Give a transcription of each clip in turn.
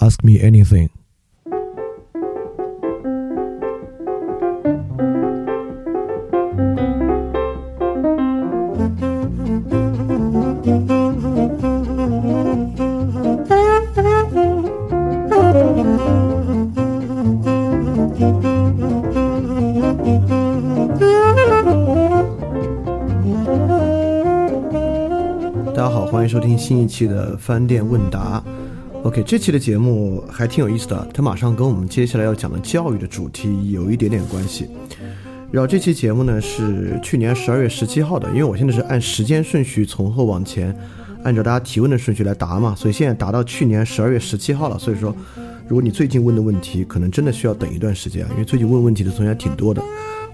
ask me anything. 大家好欢迎收听新一期的饭店问答。这期的节目还挺有意思的，它马上跟我们接下来要讲的教育的主题有一点点关系。然后这期节目呢是去年十二月十七号的，因为我现在是按时间顺序从后往前，按照大家提问的顺序来答嘛，所以现在答到去年十二月十七号了。所以说，如果你最近问的问题，可能真的需要等一段时间啊，因为最近问问题的同学还挺多的。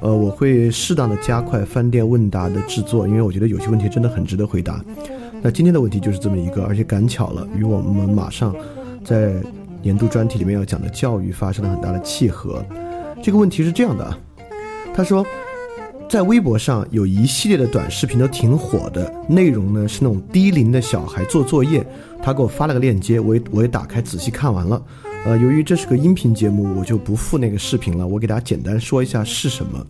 呃，我会适当的加快饭店问答的制作，因为我觉得有些问题真的很值得回答。那今天的问题就是这么一个，而且赶巧了，与我们马上在年度专题里面要讲的教育发生了很大的契合。这个问题是这样的啊，他说，在微博上有一系列的短视频都挺火的，内容呢是那种低龄的小孩做作业，他给我发了个链接，我也我也打开仔细看完了。呃，由于这是个音频节目，我就不附那个视频了，我给大家简单说一下是什么。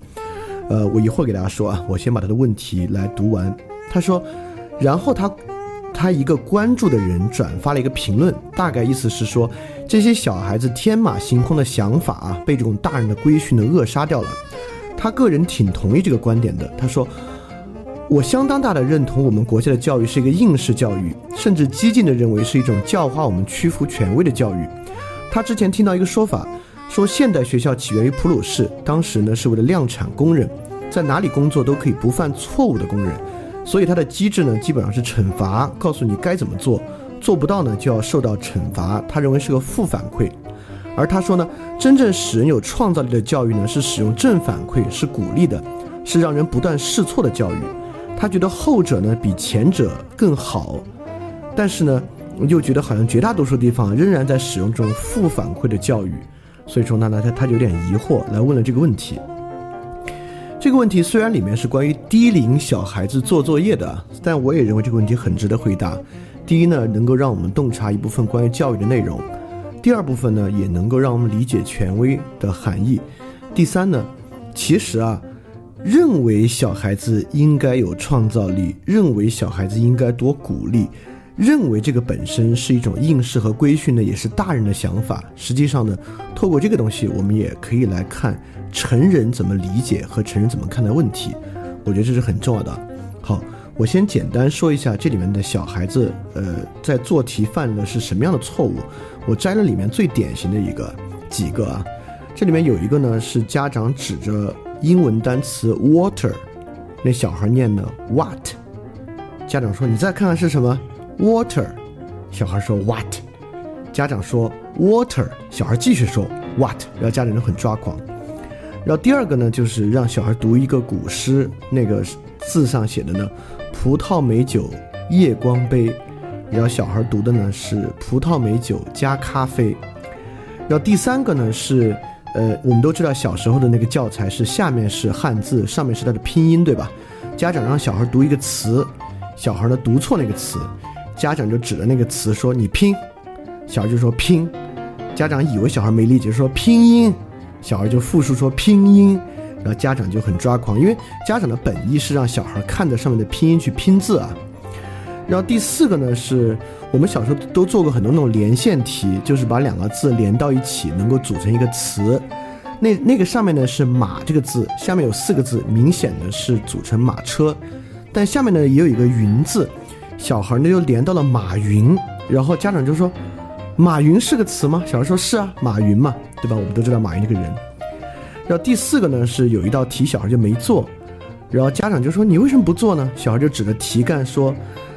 呃，我一会儿给大家说啊，我先把他的问题来读完。他说。然后他，他一个关注的人转发了一个评论，大概意思是说，这些小孩子天马行空的想法啊，被这种大人的规训的扼杀掉了。他个人挺同意这个观点的。他说，我相当大的认同我们国家的教育是一个应试教育，甚至激进的认为是一种教化我们屈服权威的教育。他之前听到一个说法，说现代学校起源于普鲁士，当时呢是为了量产工人，在哪里工作都可以不犯错误的工人。所以它的机制呢，基本上是惩罚，告诉你该怎么做，做不到呢就要受到惩罚。他认为是个负反馈，而他说呢，真正使人有创造力的教育呢，是使用正反馈，是鼓励的，是让人不断试错的教育。他觉得后者呢比前者更好，但是呢，又觉得好像绝大多数地方仍然在使用这种负反馈的教育。所以说呢，他他有点疑惑，来问了这个问题。这个问题虽然里面是关于低龄小孩子做作业的，但我也认为这个问题很值得回答。第一呢，能够让我们洞察一部分关于教育的内容；第二部分呢，也能够让我们理解权威的含义；第三呢，其实啊，认为小孩子应该有创造力，认为小孩子应该多鼓励，认为这个本身是一种应试和规训呢，也是大人的想法。实际上呢，透过这个东西，我们也可以来看。成人怎么理解和成人怎么看待问题，我觉得这是很重要的。好，我先简单说一下这里面的小孩子，呃，在做题犯的是什么样的错误。我摘了里面最典型的一个几个啊，这里面有一个呢是家长指着英文单词 water，那小孩念的 what，家长说你再看看是什么？water，小孩说 what，家长说 water，小孩继续说 what，然后家长就很抓狂。然后第二个呢，就是让小孩读一个古诗，那个字上写的呢，葡萄美酒夜光杯，然后小孩读的呢是葡萄美酒加咖啡。然后第三个呢是，呃，我们都知道小时候的那个教材是下面是汉字，上面是它的拼音，对吧？家长让小孩读一个词，小孩呢读错那个词，家长就指着那个词说你拼，小孩就说拼，家长以为小孩没理解，说拼音。小孩就复述说拼音，然后家长就很抓狂，因为家长的本意是让小孩看着上面的拼音去拼字啊。然后第四个呢，是我们小时候都做过很多那种连线题，就是把两个字连到一起，能够组成一个词。那那个上面呢是马这个字，下面有四个字，明显的是组成马车，但下面呢也有一个云字，小孩呢又连到了马云，然后家长就说。马云是个词吗？小孩说是啊，马云嘛，对吧？我们都知道马云这个人。然后第四个呢，是有一道题小孩就没做，然后家长就说你为什么不做呢？小孩就指着题干说，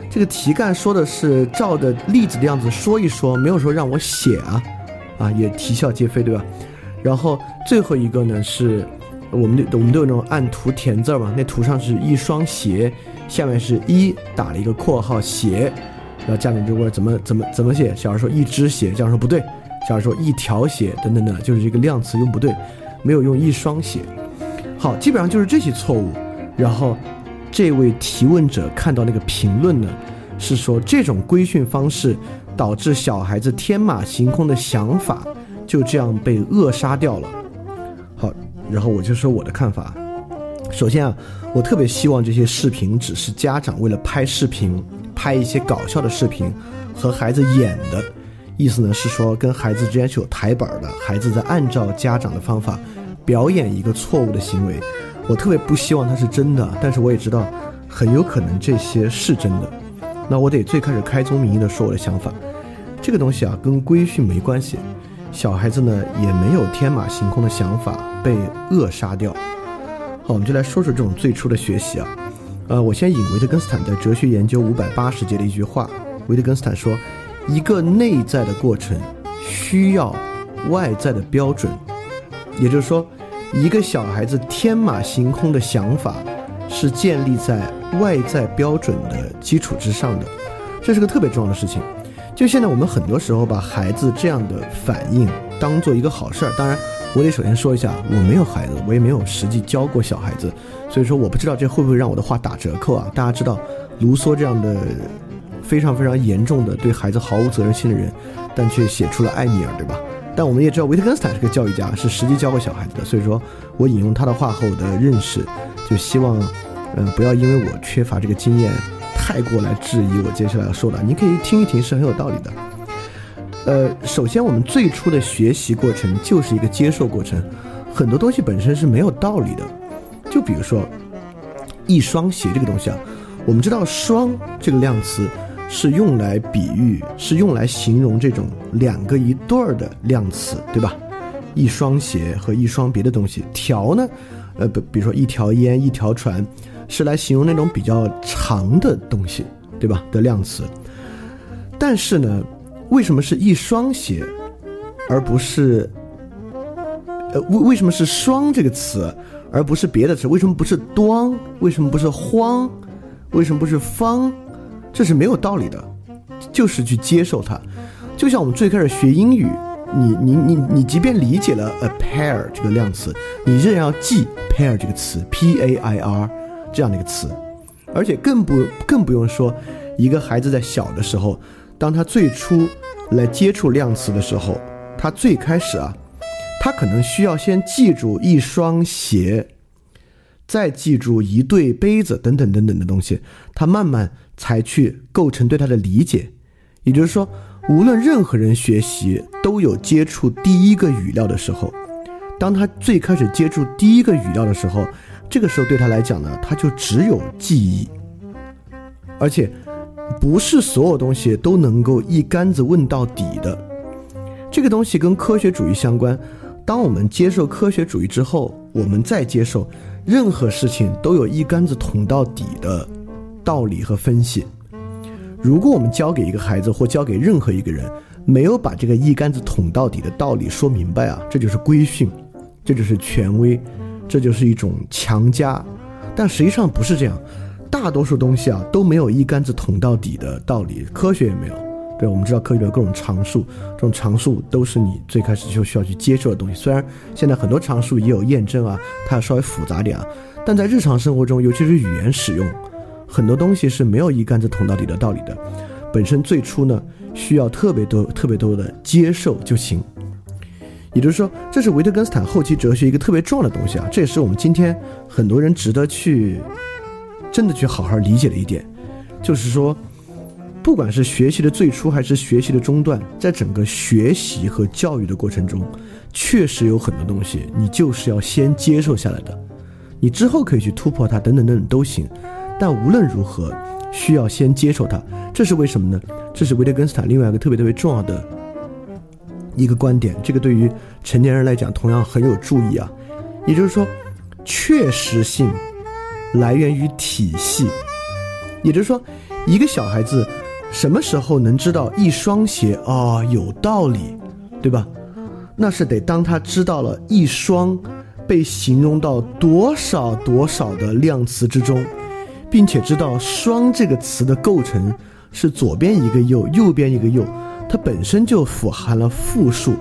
这个题干说的是照着例子的样子说一说，没有说让我写啊，啊也啼笑皆非，对吧？然后最后一个呢是，我们我们都有那种按图填字嘛，那图上是一双鞋，下面是一打了一个括号鞋。然后家长就问怎么怎么怎么写，小孩说一只鞋，家长说不对，小孩说一条鞋等等的，就是这个量词用不对，没有用一双鞋。好，基本上就是这些错误。然后这位提问者看到那个评论呢，是说这种规训方式导致小孩子天马行空的想法就这样被扼杀掉了。好，然后我就说我的看法。首先啊，我特别希望这些视频只是家长为了拍视频、拍一些搞笑的视频和孩子演的，意思呢是说跟孩子之间是有台本的，孩子在按照家长的方法表演一个错误的行为。我特别不希望它是真的，但是我也知道很有可能这些是真的。那我得最开始开宗明义的说我的想法，这个东西啊跟规训没关系，小孩子呢也没有天马行空的想法被扼杀掉。好，我们就来说说这种最初的学习啊。呃，我先引维特根斯坦在《哲学研究五百八十节》的一句话，维特根斯坦说，一个内在的过程需要外在的标准，也就是说，一个小孩子天马行空的想法是建立在。外在标准的基础之上的，这是个特别重要的事情。就现在我们很多时候把孩子这样的反应当做一个好事儿。当然，我得首先说一下，我没有孩子，我也没有实际教过小孩子，所以说我不知道这会不会让我的话打折扣啊。大家知道，卢梭这样的非常非常严重的对孩子毫无责任心的人，但却写出了《艾米尔》，对吧？但我们也知道，维特根斯坦是个教育家，是实际教过小孩子的。所以说我引用他的话和我的认识，就希望。嗯，不要因为我缺乏这个经验，太过来质疑我接下来要说的。你可以听一听，是很有道理的。呃，首先我们最初的学习过程就是一个接受过程，很多东西本身是没有道理的。就比如说一双鞋这个东西啊，我们知道“双”这个量词是用来比喻，是用来形容这种两个一对儿的量词，对吧？一双鞋和一双别的东西，条呢，呃，比比如说一条烟，一条船。是来形容那种比较长的东西，对吧？的量词。但是呢，为什么是一双鞋，而不是呃为为什么是双这个词，而不是别的词？为什么不是端？为什么不是荒？为什么不是方？这是没有道理的，就是去接受它。就像我们最开始学英语，你你你你，即便理解了 a pair 这个量词，你仍然要记 pair 这个词，p a i r。这样的一个词，而且更不更不用说，一个孩子在小的时候，当他最初来接触量词的时候，他最开始啊，他可能需要先记住一双鞋，再记住一对杯子等等等等的东西，他慢慢才去构成对他的理解。也就是说，无论任何人学习，都有接触第一个语料的时候，当他最开始接触第一个语料的时候。这个时候对他来讲呢，他就只有记忆，而且不是所有东西都能够一竿子问到底的。这个东西跟科学主义相关。当我们接受科学主义之后，我们再接受任何事情都有一竿子捅到底的道理和分析。如果我们教给一个孩子或教给任何一个人，没有把这个一竿子捅到底的道理说明白啊，这就是规训，这就是权威。这就是一种强加，但实际上不是这样。大多数东西啊都没有一竿子捅到底的道理，科学也没有。对，我们知道科学的各种常数，这种常数都是你最开始就需要去接受的东西。虽然现在很多常数也有验证啊，它要稍微复杂点啊，但在日常生活中，尤其是语言使用，很多东西是没有一竿子捅到底的道理的。本身最初呢，需要特别多、特别多的接受就行。也就是说，这是维特根斯坦后期哲学一个特别重要的东西啊！这也是我们今天很多人值得去真的去好好理解了一点，就是说，不管是学习的最初还是学习的中段，在整个学习和教育的过程中，确实有很多东西你就是要先接受下来的，你之后可以去突破它，等等等等都行。但无论如何，需要先接受它。这是为什么呢？这是维特根斯坦另外一个特别特别重要的。一个观点，这个对于成年人来讲同样很有注意啊。也就是说，确实性来源于体系。也就是说，一个小孩子什么时候能知道一双鞋啊有道理，对吧？那是得当他知道了一双被形容到多少多少的量词之中，并且知道“双”这个词的构成是左边一个右，右边一个右。它本身就富含了复数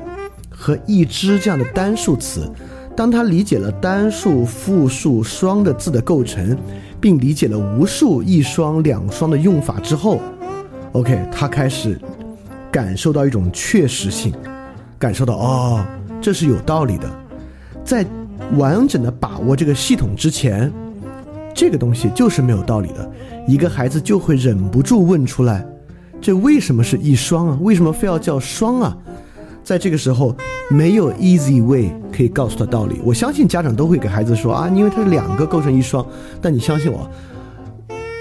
和一只这样的单数词。当他理解了单数、复数、双的字的构成，并理解了无数一双、两双的用法之后，OK，他开始感受到一种确实性，感受到哦，这是有道理的。在完整的把握这个系统之前，这个东西就是没有道理的。一个孩子就会忍不住问出来：“这为什么是一双啊？为什么非要叫双啊？”在这个时候，没有 easy way 可以告诉他道理。我相信家长都会给孩子说啊，因为它是两个构成一双。但你相信我，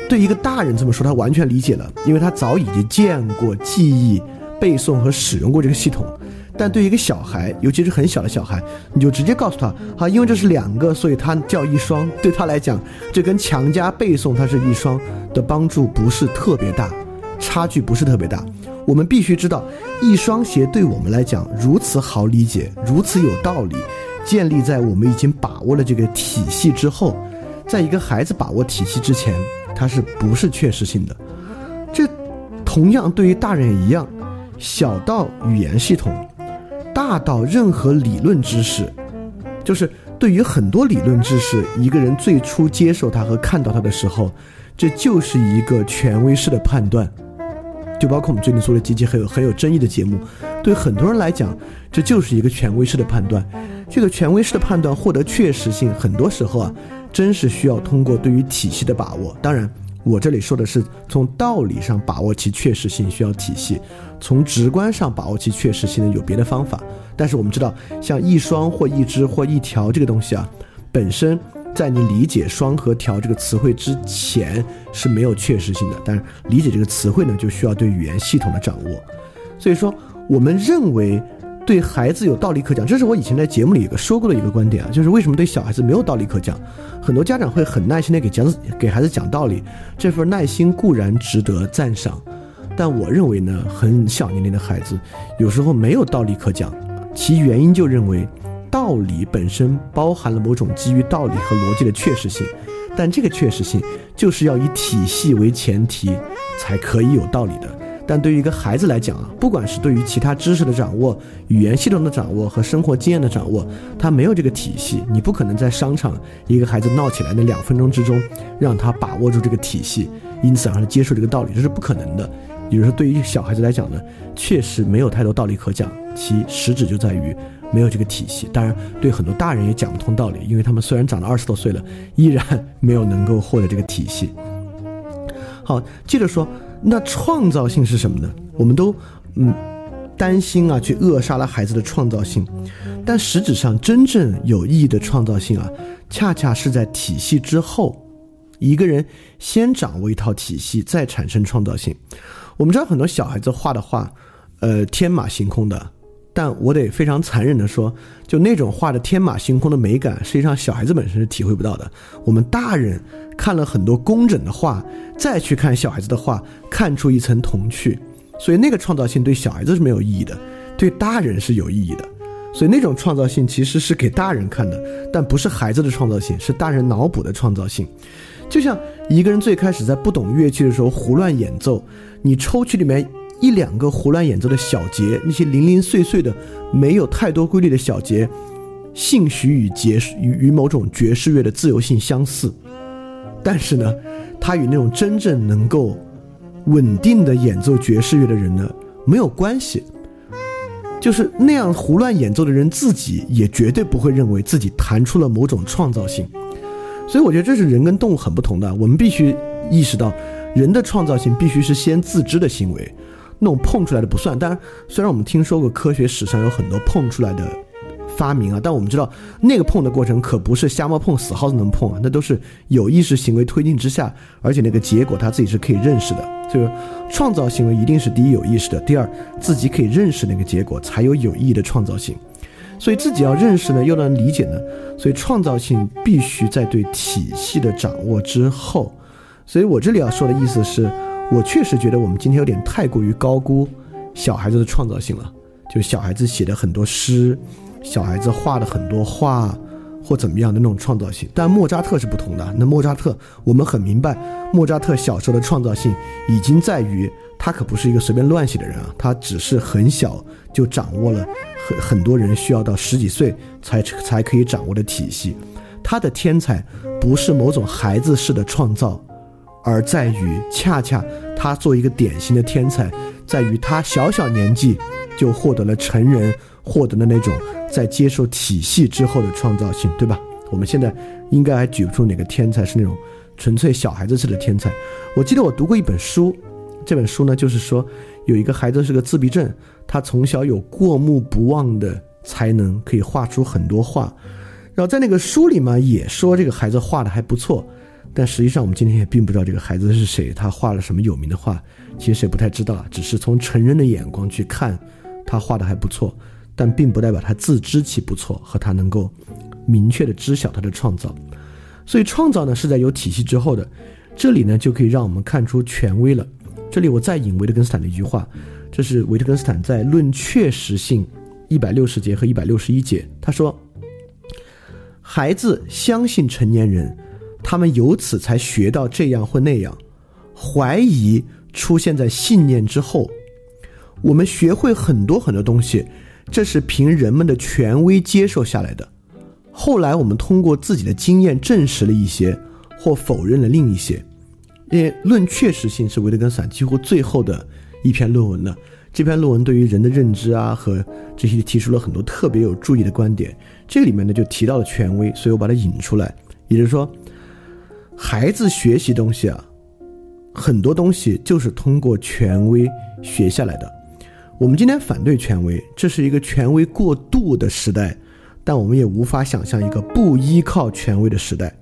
对一个大人这么说，他完全理解了，因为他早已经见过、记忆、背诵和使用过这个系统。但对于一个小孩，尤其是很小的小孩，你就直接告诉他啊，因为这是两个，所以它叫一双。对他来讲，这跟强加背诵它是一双的帮助不是特别大，差距不是特别大。我们必须知道，一双鞋对我们来讲如此好理解，如此有道理，建立在我们已经把握了这个体系之后，在一个孩子把握体系之前，它是不是确实性的？这同样对于大人也一样，小到语言系统，大到任何理论知识，就是对于很多理论知识，一个人最初接受它和看到它的时候，这就是一个权威式的判断。就包括我们最近做的几期很有很有争议的节目，对很多人来讲，这就是一个权威式的判断。这个权威式的判断获得确实性，很多时候啊，真是需要通过对于体系的把握。当然，我这里说的是从道理上把握其确实性需要体系，从直观上把握其确实性呢有别的方法。但是我们知道，像一双或一只或一条这个东西啊，本身。在你理解“双”和“调”这个词汇之前是没有确实性的，但是理解这个词汇呢，就需要对语言系统的掌握。所以说，我们认为对孩子有道理可讲，这是我以前在节目里一个说过的一个观点啊，就是为什么对小孩子没有道理可讲？很多家长会很耐心的给讲给孩子讲道理，这份耐心固然值得赞赏，但我认为呢，很小年龄的孩子有时候没有道理可讲，其原因就认为。道理本身包含了某种基于道理和逻辑的确实性，但这个确实性就是要以体系为前提才可以有道理的。但对于一个孩子来讲啊，不管是对于其他知识的掌握、语言系统的掌握和生活经验的掌握，他没有这个体系，你不可能在商场一个孩子闹起来那两分钟之中让他把握住这个体系，因此让他接受这个道理，这是不可能的。也就是说，对于小孩子来讲呢，确实没有太多道理可讲，其实质就在于。没有这个体系，当然对很多大人也讲不通道理，因为他们虽然长了二十多岁了，依然没有能够获得这个体系。好，接着说，那创造性是什么呢？我们都嗯担心啊，去扼杀了孩子的创造性，但实质上真正有意义的创造性啊，恰恰是在体系之后，一个人先掌握一套体系，再产生创造性。我们知道很多小孩子画的画，呃，天马行空的。但我得非常残忍的说，就那种画的天马行空的美感，实际上小孩子本身是体会不到的。我们大人看了很多工整的画，再去看小孩子的画，看出一层童趣。所以那个创造性对小孩子是没有意义的，对大人是有意义的。所以那种创造性其实是给大人看的，但不是孩子的创造性，是大人脑补的创造性。就像一个人最开始在不懂乐器的时候胡乱演奏，你抽取里面。一两个胡乱演奏的小节，那些零零碎碎的、没有太多规律的小节，兴许与爵与与某种爵士乐的自由性相似，但是呢，它与那种真正能够稳定的演奏爵士乐的人呢没有关系。就是那样胡乱演奏的人自己也绝对不会认为自己弹出了某种创造性。所以我觉得这是人跟动物很不同的。我们必须意识到，人的创造性必须是先自知的行为。那种碰出来的不算，当然，虽然我们听说过科学史上有很多碰出来的发明啊，但我们知道那个碰的过程可不是瞎猫碰死耗子能碰啊，那都是有意识行为推进之下，而且那个结果他自己是可以认识的。所以说，创造行为一定是第一有意识的，第二自己可以认识那个结果，才有有意义的创造性。所以自己要认识呢，又能理解呢，所以创造性必须在对体系的掌握之后。所以我这里要说的意思是。我确实觉得我们今天有点太过于高估小孩子的创造性了，就小孩子写的很多诗，小孩子画的很多画，或怎么样的那种创造性。但莫扎特是不同的。那莫扎特，我们很明白，莫扎特小时候的创造性已经在于他可不是一个随便乱写的人啊，他只是很小就掌握了很很多人需要到十几岁才才可以掌握的体系。他的天才不是某种孩子式的创造。而在于恰恰他作为一个典型的天才，在于他小小年纪就获得了成人获得的那种在接受体系之后的创造性，对吧？我们现在应该还举不出哪个天才是那种纯粹小孩子式的天才。我记得我读过一本书，这本书呢就是说有一个孩子是个自闭症，他从小有过目不忘的才能，可以画出很多画。然后在那个书里嘛，也说这个孩子画的还不错，但实际上我们今天也并不知道这个孩子是谁，他画了什么有名的画，其实也不太知道，只是从成人的眼光去看，他画的还不错，但并不代表他自知其不错和他能够。明确的知晓他的创造，所以创造呢是在有体系之后的。这里呢就可以让我们看出权威了。这里我再引维特根斯坦的一句话，这是维特根斯坦在《论确实性》一百六十节和一百六十一节，他说：“孩子相信成年人，他们由此才学到这样或那样。怀疑出现在信念之后，我们学会很多很多东西，这是凭人们的权威接受下来的。”后来我们通过自己的经验证实了一些，或否认了另一些。因为论确实性是维特根斯坦几乎最后的一篇论文了。这篇论文对于人的认知啊和这些提出了很多特别有注意的观点。这里面呢就提到了权威，所以我把它引出来。也就是说，孩子学习东西啊，很多东西就是通过权威学下来的。我们今天反对权威，这是一个权威过度的时代。但我们也无法想象一个不依靠权威的时代。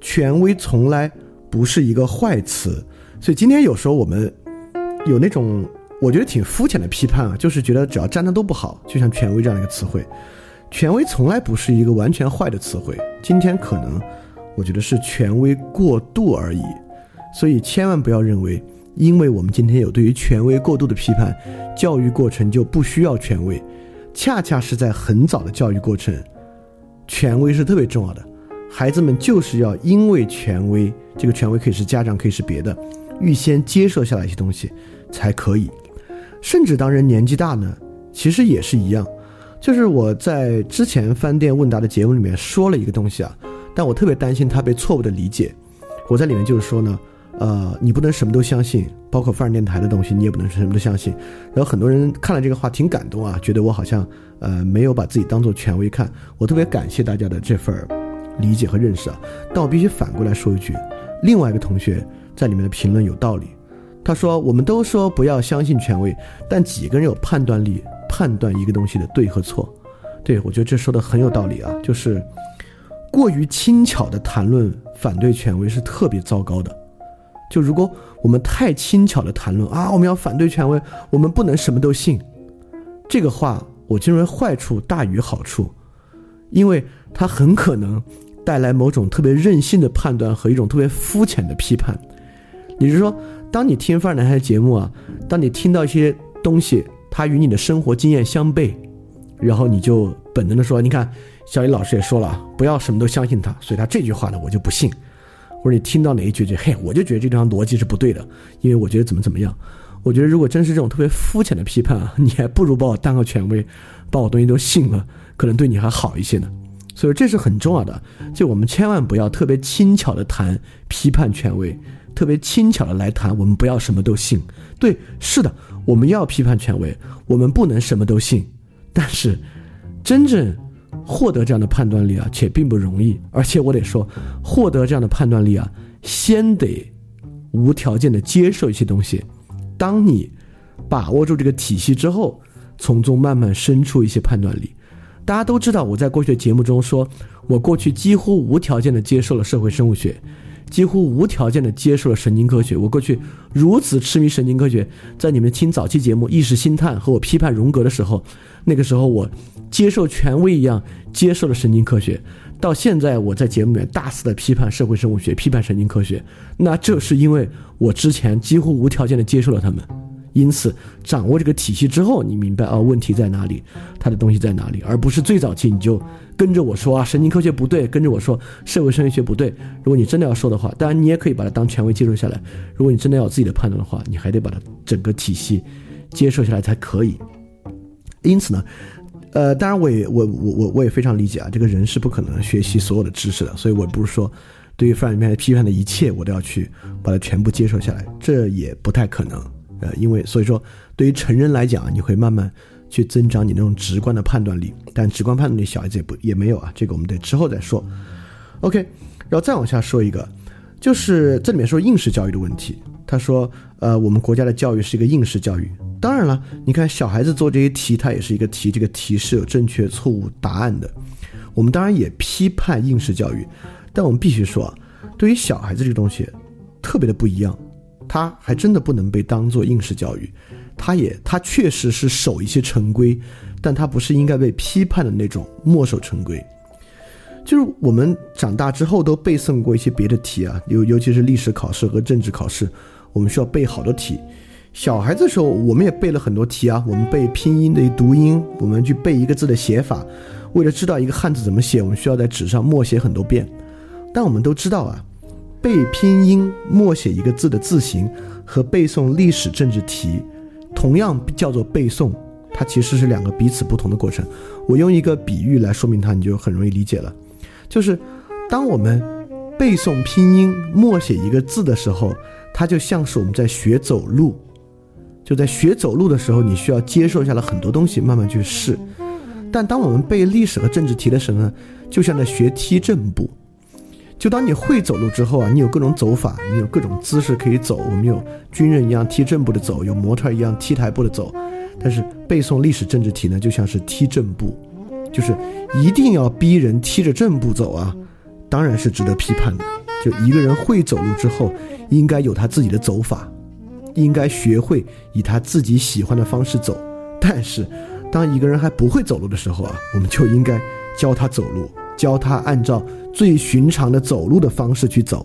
权威从来不是一个坏词，所以今天有时候我们有那种我觉得挺肤浅的批判啊，就是觉得只要站的都不好，就像权威这样一个词汇。权威从来不是一个完全坏的词汇，今天可能我觉得是权威过度而已。所以千万不要认为，因为我们今天有对于权威过度的批判，教育过程就不需要权威。恰恰是在很早的教育过程，权威是特别重要的。孩子们就是要因为权威，这个权威可以是家长，可以是别的，预先接受下来一些东西才可以。甚至当人年纪大呢，其实也是一样。就是我在之前翻店问答的节目里面说了一个东西啊，但我特别担心他被错误的理解。我在里面就是说呢。呃，你不能什么都相信，包括范儿电台的东西，你也不能什么都相信。然后很多人看了这个话挺感动啊，觉得我好像呃没有把自己当做权威看。我特别感谢大家的这份理解和认识啊。但我必须反过来说一句，另外一个同学在里面的评论有道理。他说我们都说不要相信权威，但几个人有判断力判断一个东西的对和错？对我觉得这说的很有道理啊，就是过于轻巧的谈论反对权威是特别糟糕的。就如果我们太轻巧的谈论啊，我们要反对权威，我们不能什么都信，这个话我认为坏处大于好处，因为它很可能带来某种特别任性的判断和一种特别肤浅的批判。也就是说，当你听范儿男孩的节目啊，当你听到一些东西，它与你的生活经验相悖，然后你就本能的说，你看小雨老师也说了，不要什么都相信他，所以他这句话呢，我就不信。或者你听到哪一句就，嘿，我就觉得这地方逻辑是不对的，因为我觉得怎么怎么样。我觉得如果真是这种特别肤浅的批判啊，你还不如把我当个权威，把我东西都信了，可能对你还好一些呢。所以这是很重要的，就我们千万不要特别轻巧的谈批判权威，特别轻巧的来谈，我们不要什么都信。对，是的，我们要批判权威，我们不能什么都信，但是真正。获得这样的判断力啊，且并不容易。而且我得说，获得这样的判断力啊，先得无条件的接受一些东西。当你把握住这个体系之后，从中慢慢生出一些判断力。大家都知道，我在过去的节目中说，我过去几乎无条件的接受了社会生物学。几乎无条件的接受了神经科学。我过去如此痴迷神经科学，在你们听早期节目《意识心探》和我批判荣格的时候，那个时候我接受权威一样接受了神经科学。到现在，我在节目里面大肆的批判社会生物学、批判神经科学，那这是因为我之前几乎无条件的接受了他们。因此，掌握这个体系之后，你明白啊，问题在哪里，它的东西在哪里，而不是最早期你就跟着我说啊，神经科学不对，跟着我说社会生物学不对。如果你真的要说的话，当然你也可以把它当权威接受下来。如果你真的要有自己的判断的话，你还得把它整个体系接受下来才可以。因此呢，呃，当然我也我我我我也非常理解啊，这个人是不可能学习所有的知识的，所以我不是说对于范里面批判的一切，我都要去把它全部接受下来，这也不太可能。呃，因为所以说，对于成人来讲，你会慢慢去增长你那种直观的判断力，但直观判断力小孩子也不也没有啊，这个我们得之后再说。OK，然后再往下说一个，就是这里面说应试教育的问题。他说，呃，我们国家的教育是一个应试教育。当然了，你看小孩子做这些题，他也是一个题，这个题是有正确错误答案的。我们当然也批判应试教育，但我们必须说啊，对于小孩子这个东西，特别的不一样。他还真的不能被当做应试教育，他也他确实是守一些成规，但他不是应该被批判的那种墨守成规。就是我们长大之后都背诵过一些别的题啊，尤尤其是历史考试和政治考试，我们需要背好多题。小孩子时候，我们也背了很多题啊，我们背拼音的读音，我们去背一个字的写法。为了知道一个汉字怎么写，我们需要在纸上默写很多遍。但我们都知道啊。背拼音、默写一个字的字形和背诵历史政治题，同样叫做背诵，它其实是两个彼此不同的过程。我用一个比喻来说明它，你就很容易理解了。就是当我们背诵拼音、默写一个字的时候，它就像是我们在学走路。就在学走路的时候，你需要接受下来很多东西，慢慢去试。但当我们背历史和政治题的时候呢，就像在学踢正步。就当你会走路之后啊，你有各种走法，你有各种姿势可以走。我们有军人一样踢正步的走，有模特一样踢台步的走。但是背诵历史政治题呢，就像是踢正步，就是一定要逼人踢着正步走啊，当然是值得批判的。就一个人会走路之后，应该有他自己的走法，应该学会以他自己喜欢的方式走。但是，当一个人还不会走路的时候啊，我们就应该教他走路。教他按照最寻常的走路的方式去走，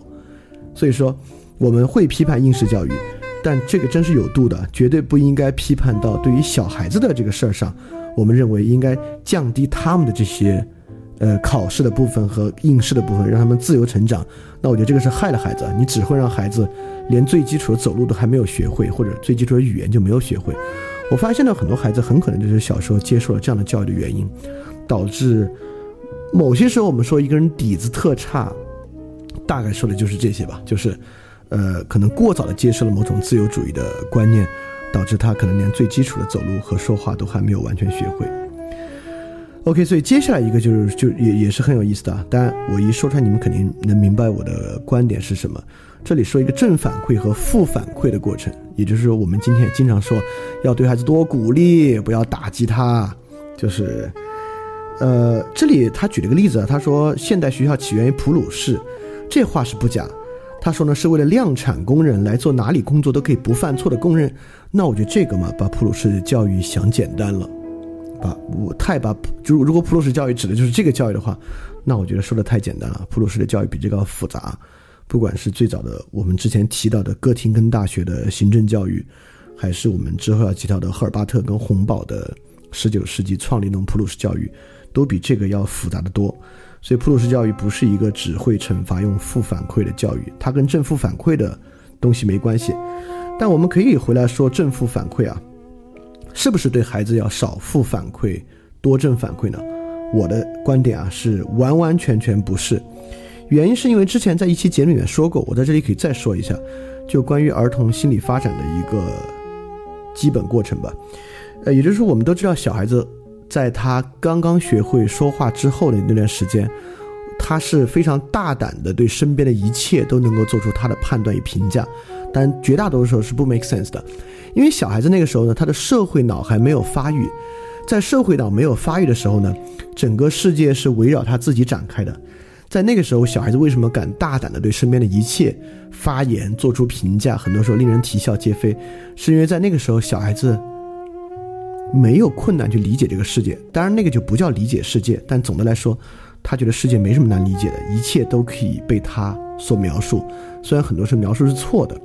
所以说我们会批判应试教育，但这个真是有度的，绝对不应该批判到对于小孩子的这个事儿上。我们认为应该降低他们的这些，呃，考试的部分和应试的部分，让他们自由成长。那我觉得这个是害了孩子，你只会让孩子连最基础的走路都还没有学会，或者最基础的语言就没有学会。我发现呢，很多孩子很可能就是小时候接受了这样的教育的原因，导致。某些时候，我们说一个人底子特差，大概说的就是这些吧。就是，呃，可能过早的接受了某种自由主义的观念，导致他可能连最基础的走路和说话都还没有完全学会。OK，所以接下来一个就是，就也也是很有意思的。当然，我一说出来，你们肯定能明白我的观点是什么。这里说一个正反馈和负反馈的过程，也就是说，我们今天也经常说，要对孩子多鼓励，不要打击他，就是。呃，这里他举了个例子啊，他说现代学校起源于普鲁士，这话是不假。他说呢，是为了量产工人来做哪里工作都可以不犯错的工人。那我觉得这个嘛，把普鲁士的教育想简单了，把我太把就如果普鲁士教育指的就是这个教育的话，那我觉得说的太简单了。普鲁士的教育比这个要复杂，不管是最早的我们之前提到的哥廷根大学的行政教育，还是我们之后要提到的赫尔巴特跟洪堡的十九世纪创立那种普鲁士教育。都比这个要复杂的多，所以普鲁士教育不是一个只会惩罚用负反馈的教育，它跟正负反馈的东西没关系。但我们可以回来说正负反馈啊，是不是对孩子要少负反馈多正反馈呢？我的观点啊是完完全全不是，原因是因为之前在一期节目里面说过，我在这里可以再说一下，就关于儿童心理发展的一个基本过程吧。呃，也就是说我们都知道小孩子。在他刚刚学会说话之后的那段时间，他是非常大胆的，对身边的一切都能够做出他的判断与评价。但绝大多数时候是不 make sense 的，因为小孩子那个时候呢，他的社会脑还没有发育。在社会脑没有发育的时候呢，整个世界是围绕他自己展开的。在那个时候，小孩子为什么敢大胆的对身边的一切发言、做出评价？很多时候令人啼笑皆非，是因为在那个时候，小孩子。没有困难去理解这个世界，当然那个就不叫理解世界。但总的来说，他觉得世界没什么难理解的，一切都可以被他所描述。虽然很多时候描述是错的。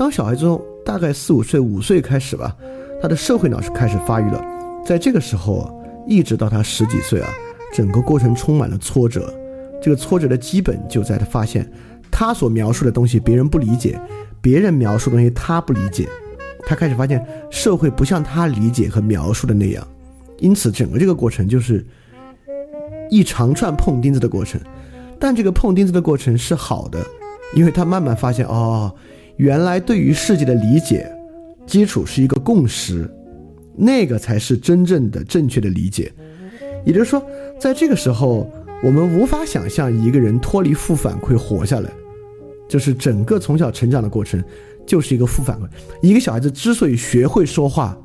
当小孩子从大概四五岁、五岁开始吧，他的社会脑是开始发育了。在这个时候，一直到他十几岁啊，整个过程充满了挫折。这个挫折的基本就在他发现，他所描述的东西别人不理解，别人描述的东西他不理解。他开始发现社会不像他理解和描述的那样，因此整个这个过程就是一长串碰钉子的过程。但这个碰钉子的过程是好的，因为他慢慢发现，哦，原来对于世界的理解基础是一个共识，那个才是真正的正确的理解。也就是说，在这个时候，我们无法想象一个人脱离负反馈活下来，就是整个从小成长的过程就是一个负反馈。一个小孩子之所以学会说话，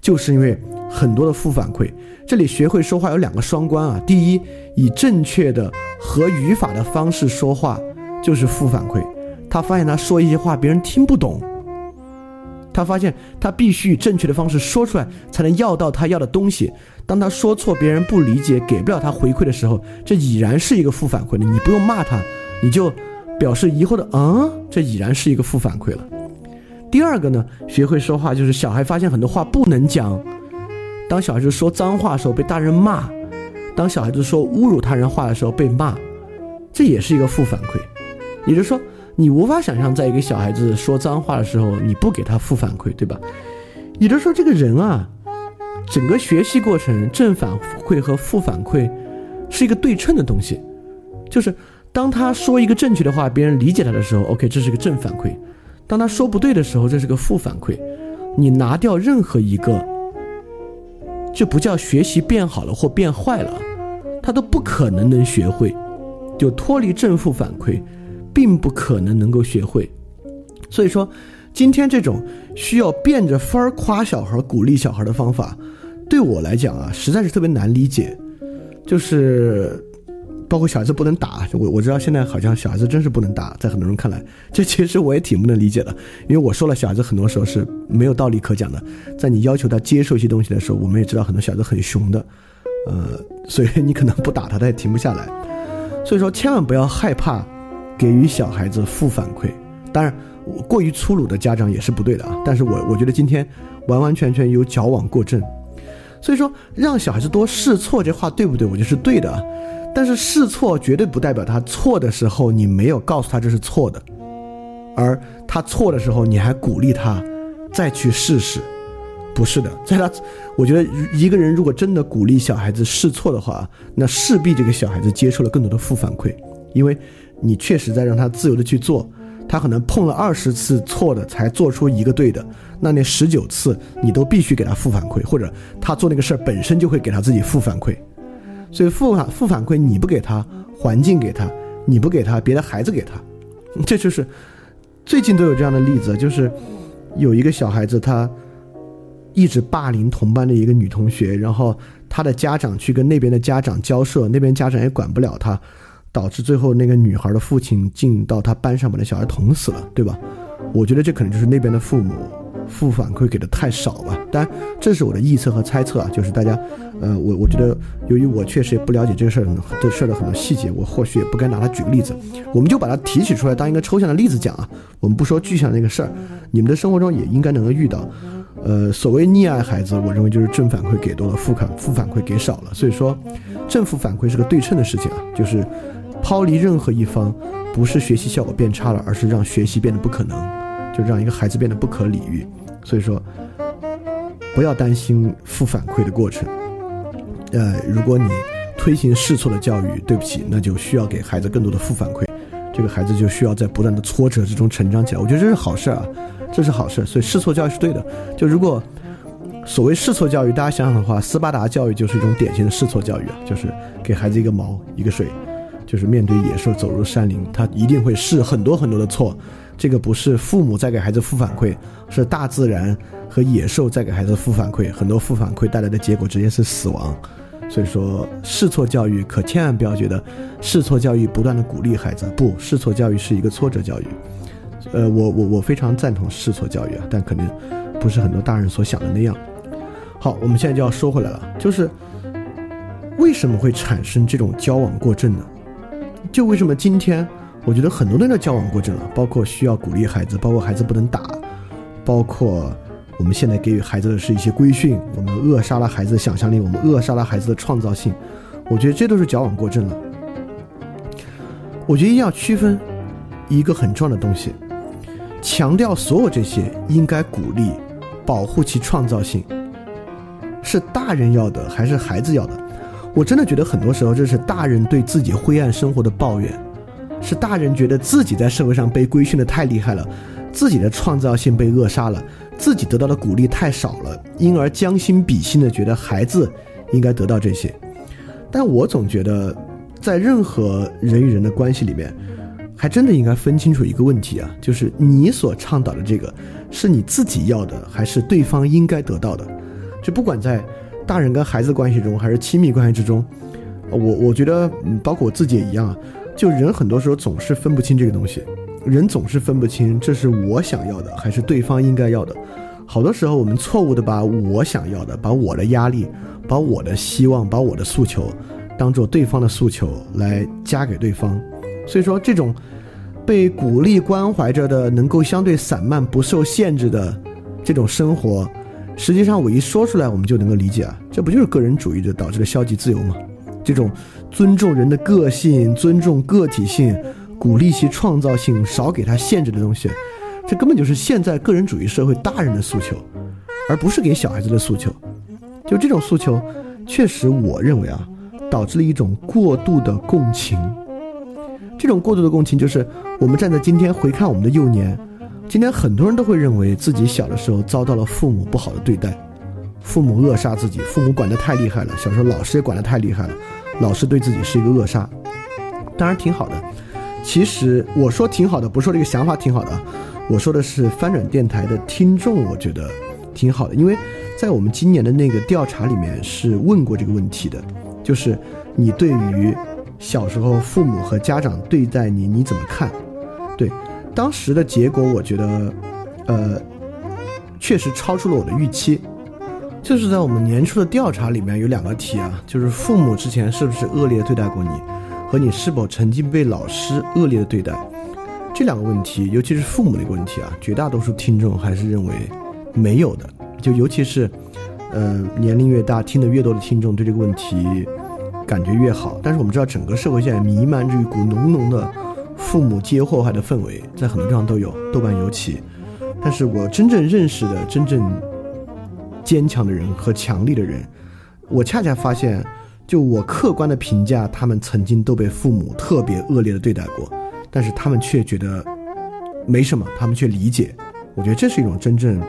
就是因为很多的负反馈。这里学会说话有两个双关啊，第一，以正确的和语法的方式说话就是负反馈。他发现他说一些话别人听不懂，他发现他必须以正确的方式说出来才能要到他要的东西。当他说错，别人不理解，给不了他回馈的时候，这已然是一个负反馈了。你不用骂他，你就表示疑惑的嗯，这已然是一个负反馈了。第二个呢，学会说话就是小孩发现很多话不能讲。当小孩子说脏话的时候被大人骂，当小孩子说侮辱他人话的时候被骂，这也是一个负反馈。也就是说，你无法想象在一个小孩子说脏话的时候你不给他负反馈，对吧？也就是说，这个人啊。整个学习过程，正反馈和负反馈是一个对称的东西，就是当他说一个正确的话，别人理解他的时候，OK，这是个正反馈；当他说不对的时候，这是个负反馈。你拿掉任何一个，就不叫学习变好了或变坏了，他都不可能能学会。就脱离正负反馈，并不可能能够学会。所以说。今天这种需要变着法儿夸小孩、鼓励小孩的方法，对我来讲啊，实在是特别难理解。就是包括小孩子不能打，我我知道现在好像小孩子真是不能打，在很多人看来，这其实我也挺不能理解的。因为我说了，小孩子很多时候是没有道理可讲的。在你要求他接受一些东西的时候，我们也知道很多小孩子很熊的，呃，所以你可能不打他，他也停不下来。所以说，千万不要害怕给予小孩子负反馈。当然。我过于粗鲁的家长也是不对的啊！但是我我觉得今天完完全全有矫枉过正，所以说让小孩子多试错这话对不对？我觉得是对的，但是试错绝对不代表他错的时候你没有告诉他这是错的，而他错的时候你还鼓励他再去试试，不是的，在他我觉得一个人如果真的鼓励小孩子试错的话，那势必这个小孩子接受了更多的负反馈，因为你确实在让他自由的去做。他可能碰了二十次错的才做出一个对的，那那十九次你都必须给他负反馈，或者他做那个事儿本身就会给他自己负反馈，所以负反负反馈你不给他，环境给他，你不给他，别的孩子给他，这就是最近都有这样的例子，就是有一个小孩子他一直霸凌同班的一个女同学，然后他的家长去跟那边的家长交涉，那边家长也管不了他。导致最后那个女孩的父亲进到他班上把那小孩捅死了，对吧？我觉得这可能就是那边的父母负反馈给的太少吧。当然，这是我的臆测和猜测啊，就是大家，呃，我我觉得由于我确实也不了解这个事儿这事儿的很多细节，我或许也不该拿它举个例子。我们就把它提取出来当一个抽象的例子讲啊。我们不说具象那个事儿，你们的生活中也应该能够遇到。呃，所谓溺爱孩子，我认为就是正反馈给多了，负反负反馈给少了。所以说，正负反馈是个对称的事情啊，就是。抛离任何一方，不是学习效果变差了，而是让学习变得不可能，就让一个孩子变得不可理喻。所以说，不要担心负反馈的过程。呃，如果你推行试错的教育，对不起，那就需要给孩子更多的负反馈，这个孩子就需要在不断的挫折之中成长起来。我觉得这是好事啊，这是好事。所以试错教育是对的。就如果所谓试错教育，大家想想的话，斯巴达教育就是一种典型的试错教育啊，就是给孩子一个毛一个水。就是面对野兽走入山林，他一定会试很多很多的错。这个不是父母在给孩子负反馈，是大自然和野兽在给孩子负反馈。很多负反馈带来的结果直接是死亡。所以说，试错教育可千万不要觉得试错教育不断的鼓励孩子，不，试错教育是一个挫折教育。呃，我我我非常赞同试错教育啊，但肯定不是很多大人所想的那样。好，我们现在就要说回来了，就是为什么会产生这种交往过正呢？就为什么今天，我觉得很多人都交往过正了，包括需要鼓励孩子，包括孩子不能打，包括我们现在给予孩子的是一些规训，我们扼杀了孩子的想象力，我们扼杀了孩子的创造性，我觉得这都是矫枉过正了。我觉得一定要区分一个很重要的东西，强调所有这些应该鼓励、保护其创造性，是大人要的还是孩子要的？我真的觉得很多时候这是大人对自己灰暗生活的抱怨，是大人觉得自己在社会上被规训的太厉害了，自己的创造性被扼杀了，自己得到的鼓励太少了，因而将心比心的觉得孩子应该得到这些。但我总觉得，在任何人与人的关系里面，还真的应该分清楚一个问题啊，就是你所倡导的这个是你自己要的，还是对方应该得到的？就不管在。大人跟孩子关系中，还是亲密关系之中，我我觉得，嗯，包括我自己也一样，就人很多时候总是分不清这个东西，人总是分不清这是我想要的还是对方应该要的。好多时候我们错误的把我想要的、把我的压力、把我的希望、把我的诉求，当做对方的诉求来加给对方。所以说，这种被鼓励关怀着的、能够相对散漫、不受限制的这种生活。实际上，我一说出来，我们就能够理解啊，这不就是个人主义的导致的消极自由吗？这种尊重人的个性、尊重个体性、鼓励其创造性、少给他限制的东西，这根本就是现在个人主义社会大人的诉求，而不是给小孩子的诉求。就这种诉求，确实，我认为啊，导致了一种过度的共情。这种过度的共情，就是我们站在今天回看我们的幼年。今天很多人都会认为自己小的时候遭到了父母不好的对待，父母扼杀自己，父母管得太厉害了。小时候老师也管得太厉害了，老师对自己是一个扼杀。当然挺好的，其实我说挺好的，不是说这个想法挺好的，我说的是翻转电台的听众，我觉得挺好的，因为在我们今年的那个调查里面是问过这个问题的，就是你对于小时候父母和家长对待你你怎么看？当时的结果，我觉得，呃，确实超出了我的预期。就是在我们年初的调查里面有两个题啊，就是父母之前是不是恶劣对待过你，和你是否曾经被老师恶劣的对待。这两个问题，尤其是父母的一个问题啊，绝大多数听众还是认为没有的。就尤其是，呃，年龄越大，听得越多的听众对这个问题感觉越好。但是我们知道，整个社会现在弥漫着一股浓浓的。父母皆祸害的氛围在很多地方都有，豆瓣尤其。但是我真正认识的真正坚强的人和强力的人，我恰恰发现，就我客观的评价，他们曾经都被父母特别恶劣的对待过，但是他们却觉得没什么，他们却理解。我觉得这是一种真正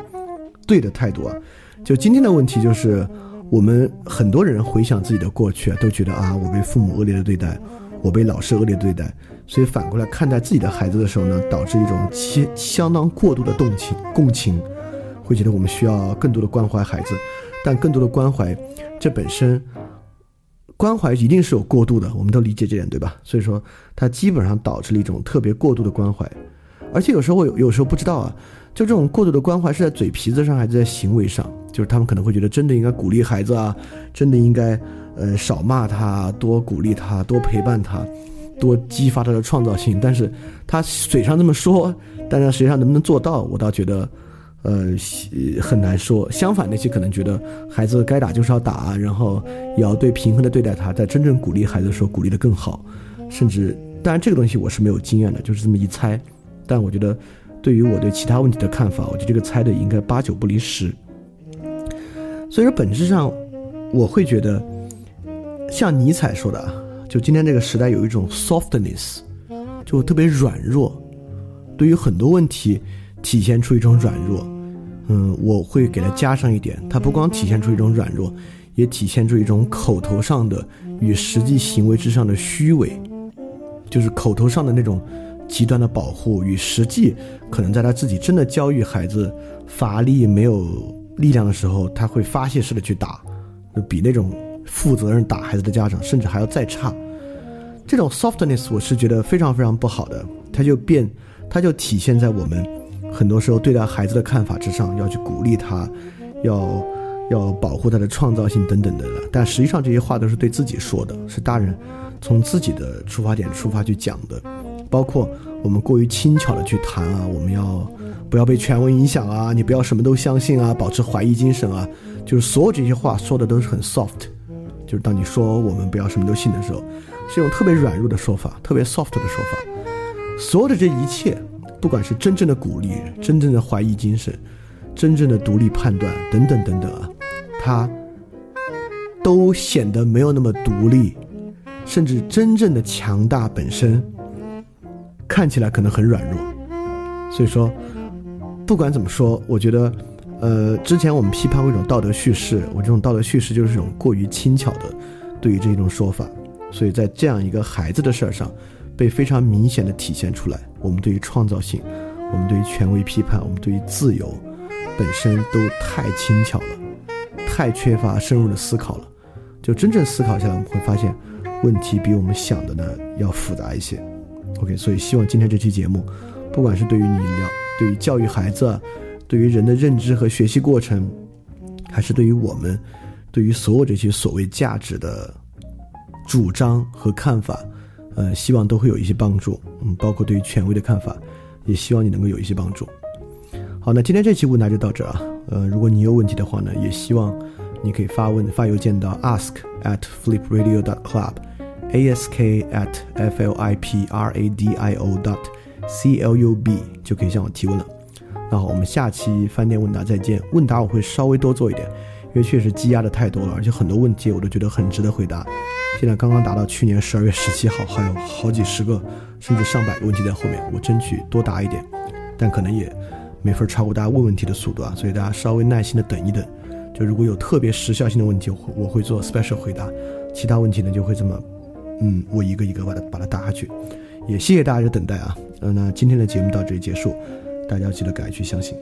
对的态度啊。就今天的问题就是，我们很多人回想自己的过去，都觉得啊，我被父母恶劣的对待，我被老师恶劣对待。所以反过来看待自己的孩子的时候呢，导致一种相相当过度的动情共情，会觉得我们需要更多的关怀孩子，但更多的关怀，这本身关怀一定是有过度的，我们都理解这点对吧？所以说它基本上导致了一种特别过度的关怀，而且有时候我有有时候不知道啊，就这种过度的关怀是在嘴皮子上还是在行为上？就是他们可能会觉得真的应该鼓励孩子啊，真的应该呃少骂他，多鼓励他，多陪伴他。多激发他的创造性，但是他嘴上这么说，但是实际上能不能做到，我倒觉得，呃，很难说。相反，那些可能觉得孩子该打就是要打，然后也要对平衡的对待他，在真正鼓励孩子的时候鼓励的更好，甚至，当然这个东西我是没有经验的，就是这么一猜。但我觉得，对于我对其他问题的看法，我觉得这个猜的应该八九不离十。所以说，本质上，我会觉得，像尼采说的啊。就今天这个时代有一种 softness，就特别软弱，对于很多问题体现出一种软弱。嗯，我会给它加上一点，它不光体现出一种软弱，也体现出一种口头上的与实际行为之上的虚伪，就是口头上的那种极端的保护与实际可能在他自己真的教育孩子乏力没有力量的时候，他会发泄式的去打，就比那种。负责任打孩子的家长，甚至还要再差，这种 softness 我是觉得非常非常不好的。它就变，它就体现在我们很多时候对待孩子的看法之上，要去鼓励他，要要保护他的创造性等等的。但实际上这些话都是对自己说的，是大人从自己的出发点出发去讲的。包括我们过于轻巧的去谈啊，我们要不要被权威影响啊？你不要什么都相信啊，保持怀疑精神啊，就是所有这些话说的都是很 soft。就是当你说我们不要什么都信的时候，是一种特别软弱的说法，特别 soft 的说法。所有的这一切，不管是真正的鼓励、真正的怀疑精神、真正的独立判断等等等等啊，它都显得没有那么独立，甚至真正的强大本身看起来可能很软弱。所以说，不管怎么说，我觉得，呃，之前我们批判过一种道德叙事，我这种道德叙事就是一种过于轻巧的对于这种说法。所以在这样一个孩子的事儿上，被非常明显的体现出来。我们对于创造性，我们对于权威批判，我们对于自由本身都太轻巧了，太缺乏深入的思考了。就真正思考下来，我们会发现问题比我们想的呢要复杂一些。OK，所以希望今天这期节目。不管是对于你聊，对于教育孩子，对于人的认知和学习过程，还是对于我们，对于所有这些所谓价值的主张和看法，呃，希望都会有一些帮助。嗯，包括对于权威的看法，也希望你能够有一些帮助。好，那今天这期问答就到这啊。呃，如果你有问题的话呢，也希望你可以发问发邮件到 ask at flipradio dot ask at f l i p r a d i o dot C L U B 就可以向我提问了。那好，我们下期饭店问答再见。问答我会稍微多做一点，因为确实积压的太多了，而且很多问题我都觉得很值得回答。现在刚刚达到去年十二月十七号，还有好几十个甚至上百个问题在后面，我争取多答一点，但可能也没法超过大家问问题的速度啊，所以大家稍微耐心的等一等。就如果有特别时效性的问题，我会做 special 回答，其他问题呢就会这么，嗯，我一个一个把它把它打下去。也谢谢大家的等待啊。呃，那今天的节目到这里结束，大家记得赶快去相信。